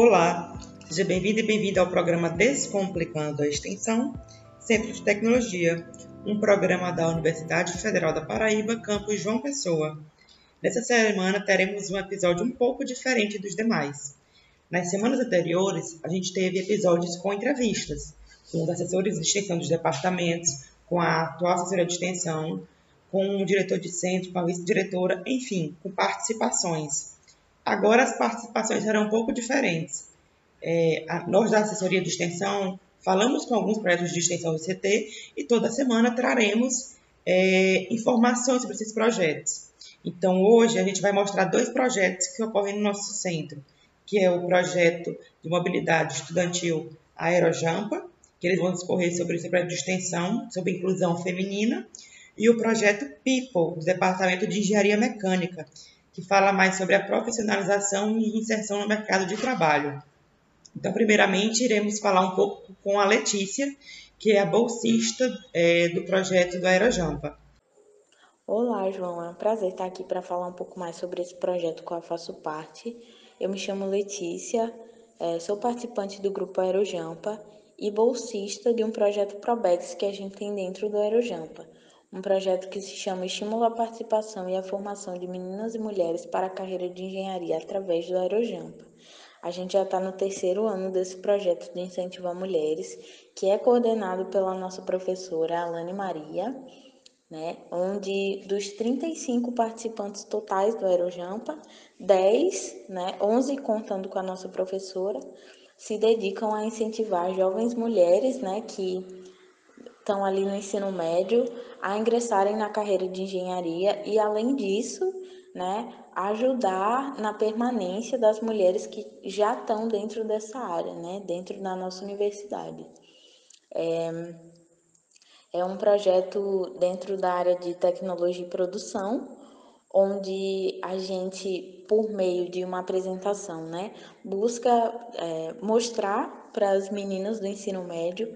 Olá, seja bem-vindo e bem-vinda ao programa Descomplicando a Extensão, Centro de Tecnologia, um programa da Universidade Federal da Paraíba, campus João Pessoa. Nessa semana teremos um episódio um pouco diferente dos demais. Nas semanas anteriores, a gente teve episódios com entrevistas, com os assessores de extensão dos departamentos, com a atual assessora de extensão, com o diretor de centro, com a vice-diretora, enfim, com participações. Agora as participações serão um pouco diferentes. É, a, nós da assessoria de extensão falamos com alguns projetos de extensão do CT e toda semana traremos é, informações sobre esses projetos. Então hoje a gente vai mostrar dois projetos que ocorrem no nosso centro, que é o projeto de mobilidade estudantil Aerojampa, que eles vão discorrer sobre esse projeto de extensão, sobre inclusão feminina, e o projeto People, do Departamento de Engenharia Mecânica, que fala mais sobre a profissionalização e inserção no mercado de trabalho. Então, primeiramente, iremos falar um pouco com a Letícia, que é a bolsista é, do projeto do Aerojampa. Olá, João. É um prazer estar aqui para falar um pouco mais sobre esse projeto que eu faço parte. Eu me chamo Letícia, é, sou participante do grupo Aerojampa e bolsista de um projeto Probex que a gente tem dentro do Aerojampa um projeto que se chama Estímulo à Participação e à Formação de Meninas e Mulheres para a Carreira de Engenharia através do Aerojampa. A gente já está no terceiro ano desse projeto de incentivo a mulheres, que é coordenado pela nossa professora Alane Maria, né, onde dos 35 participantes totais do Aerojampa, 10, né, 11 contando com a nossa professora, se dedicam a incentivar jovens mulheres né, que estão ali no ensino médio a ingressarem na carreira de engenharia e, além disso, né, ajudar na permanência das mulheres que já estão dentro dessa área, né, dentro da nossa universidade. É, é um projeto dentro da área de tecnologia e produção, onde a gente, por meio de uma apresentação, né, busca é, mostrar para as meninas do ensino médio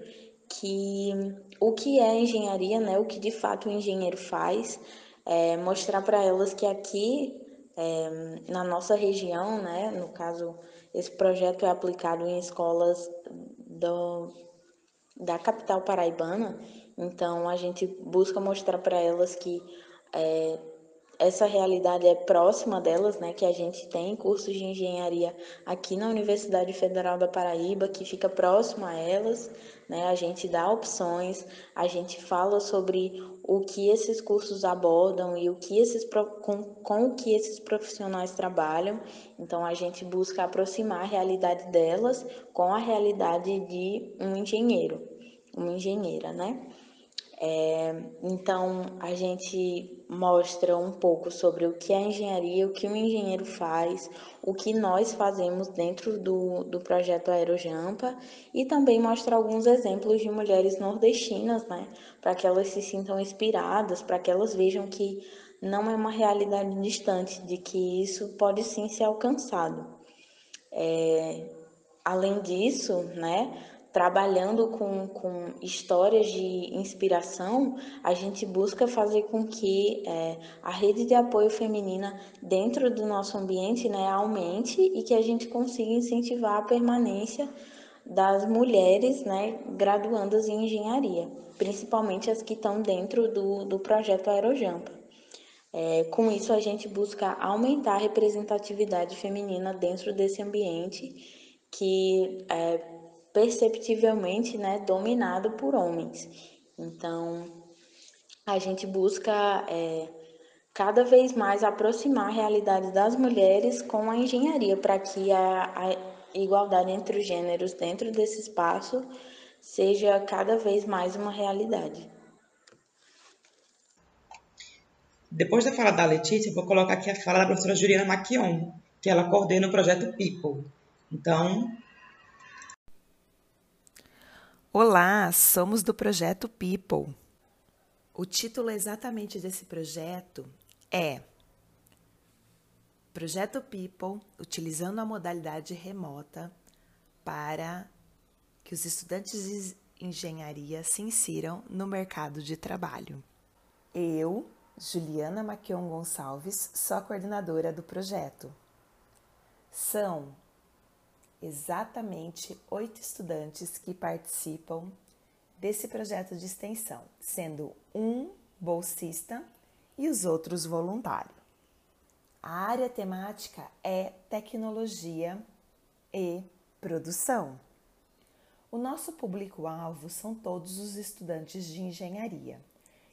que o que é engenharia, né, o que de fato o engenheiro faz, é mostrar para elas que aqui é, na nossa região, né, no caso esse projeto é aplicado em escolas do, da capital paraibana, então a gente busca mostrar para elas que é, essa realidade é próxima delas, né, que a gente tem cursos de engenharia aqui na Universidade Federal da Paraíba, que fica próximo a elas, né, a gente dá opções, a gente fala sobre o que esses cursos abordam e o que esses, com, com o que esses profissionais trabalham, então a gente busca aproximar a realidade delas com a realidade de um engenheiro, uma engenheira, né? É, então, a gente mostra um pouco sobre o que é engenharia, o que um engenheiro faz, o que nós fazemos dentro do, do projeto Aerojampa e também mostra alguns exemplos de mulheres nordestinas, né, para que elas se sintam inspiradas, para que elas vejam que não é uma realidade distante, de que isso pode sim ser alcançado. É, além disso, né, trabalhando com, com histórias de inspiração, a gente busca fazer com que é, a rede de apoio feminina dentro do nosso ambiente né, aumente e que a gente consiga incentivar a permanência das mulheres né, graduandas em engenharia, principalmente as que estão dentro do, do projeto Aerojampa. É, com isso, a gente busca aumentar a representatividade feminina dentro desse ambiente que é, perceptivelmente né, dominado por homens. Então, a gente busca é, cada vez mais aproximar a realidade das mulheres com a engenharia, para que a, a igualdade entre os gêneros dentro desse espaço seja cada vez mais uma realidade. Depois da fala da Letícia, vou colocar aqui a fala da professora Juliana Maquion, que ela coordena o projeto People. Então, Olá, somos do projeto People. O título exatamente desse projeto é Projeto People utilizando a modalidade remota para que os estudantes de engenharia se insiram no mercado de trabalho. Eu, Juliana Maquion Gonçalves, sou a coordenadora do projeto. São exatamente oito estudantes que participam desse projeto de extensão, sendo um bolsista e os outros voluntários. A área temática é tecnologia e produção. O nosso público-alvo são todos os estudantes de engenharia.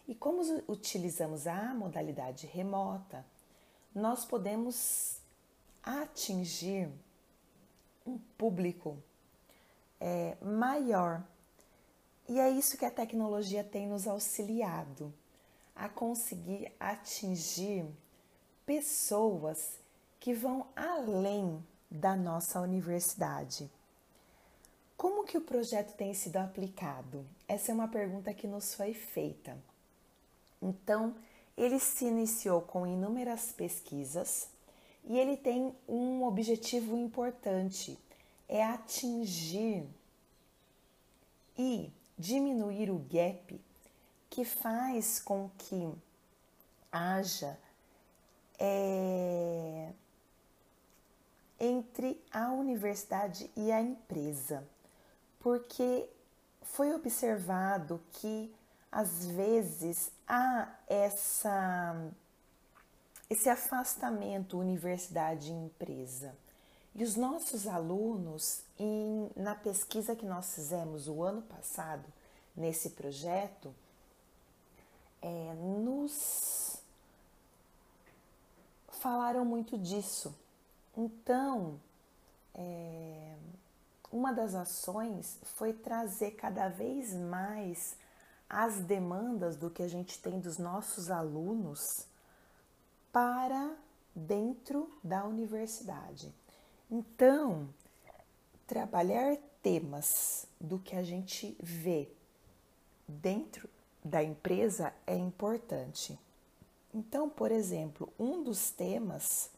E como utilizamos a modalidade remota, nós podemos atingir um público é, maior. E é isso que a tecnologia tem nos auxiliado a conseguir atingir pessoas que vão além da nossa universidade. Como que o projeto tem sido aplicado? Essa é uma pergunta que nos foi feita. Então, ele se iniciou com inúmeras pesquisas e ele tem um objetivo importante: é atingir e diminuir o gap que faz com que haja é, entre a universidade e a empresa, porque foi observado que às vezes há essa esse afastamento universidade empresa. E os nossos alunos, em, na pesquisa que nós fizemos o ano passado, nesse projeto, é, nos falaram muito disso. Então, é, uma das ações foi trazer cada vez mais as demandas do que a gente tem dos nossos alunos para dentro da universidade. Então, trabalhar temas do que a gente vê dentro da empresa é importante. Então, por exemplo, um dos temas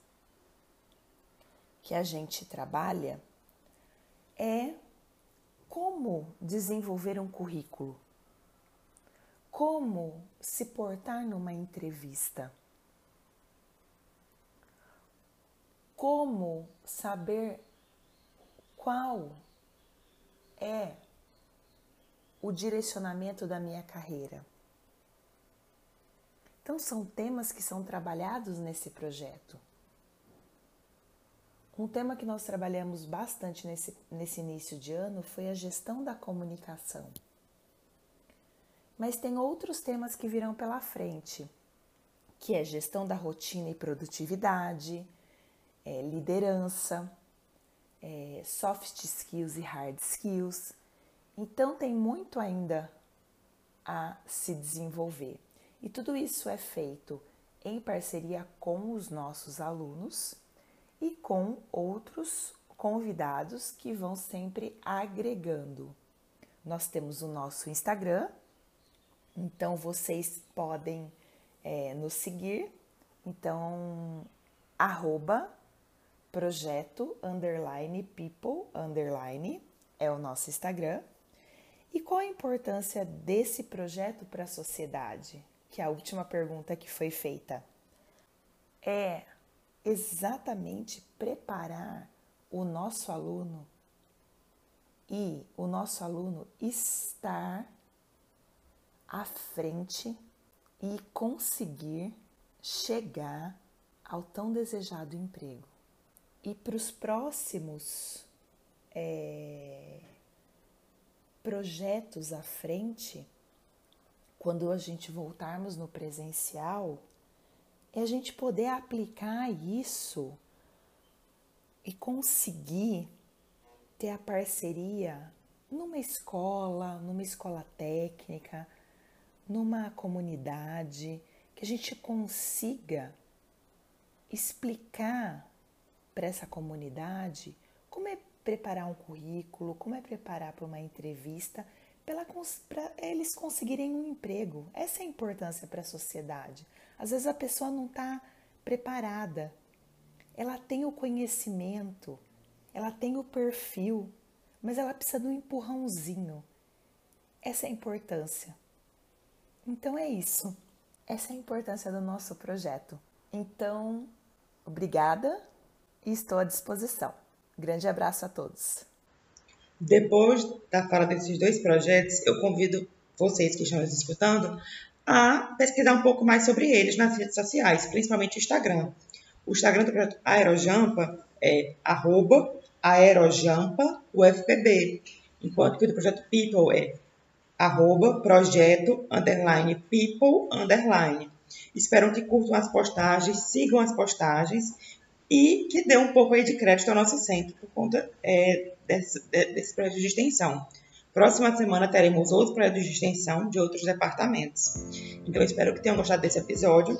que a gente trabalha é como desenvolver um currículo, como se portar numa entrevista, como saber qual é o direcionamento da minha carreira. Então, são temas que são trabalhados nesse projeto. Um tema que nós trabalhamos bastante nesse, nesse início de ano foi a gestão da comunicação. Mas tem outros temas que virão pela frente, que é gestão da rotina e produtividade, é, liderança, é, soft skills e hard skills. Então, tem muito ainda a se desenvolver. E tudo isso é feito em parceria com os nossos alunos e com outros convidados que vão sempre agregando. Nós temos o nosso Instagram, então vocês podem é, nos seguir. Então, arroba projeto underline people underline é o nosso Instagram. E qual a importância desse projeto para a sociedade? que é a última pergunta que foi feita, é exatamente preparar o nosso aluno e o nosso aluno estar à frente e conseguir chegar ao tão desejado emprego. E para os próximos é, projetos à frente, quando a gente voltarmos no presencial, é a gente poder aplicar isso e conseguir ter a parceria numa escola, numa escola técnica, numa comunidade, que a gente consiga explicar para essa comunidade como é preparar um currículo, como é preparar para uma entrevista para eles conseguirem um emprego. Essa é a importância para a sociedade. Às vezes a pessoa não está preparada, ela tem o conhecimento, ela tem o perfil, mas ela precisa de um empurrãozinho. Essa é a importância. Então é isso. Essa é a importância do nosso projeto. Então, obrigada e estou à disposição. Grande abraço a todos. Depois da fala desses dois projetos, eu convido vocês que estão nos escutando a pesquisar um pouco mais sobre eles nas redes sociais, principalmente o Instagram. O Instagram do projeto Aerojampa é arroba aerojampa UFPB, enquanto que o do projeto People é arroba projeto underline people underline. Espero que curtam as postagens, sigam as postagens e que dê um pouco aí de crédito ao nosso centro por conta é, desse, desse projeto de extensão. Próxima semana teremos outros projetos de extensão de outros departamentos. Então, espero que tenham gostado desse episódio.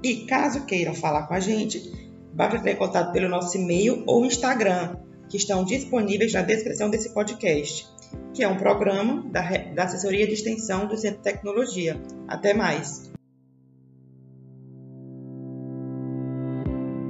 E caso queiram falar com a gente, basta em contato pelo nosso e-mail ou Instagram, que estão disponíveis na descrição desse podcast, que é um programa da, da Assessoria de Extensão do Centro de Tecnologia. Até mais!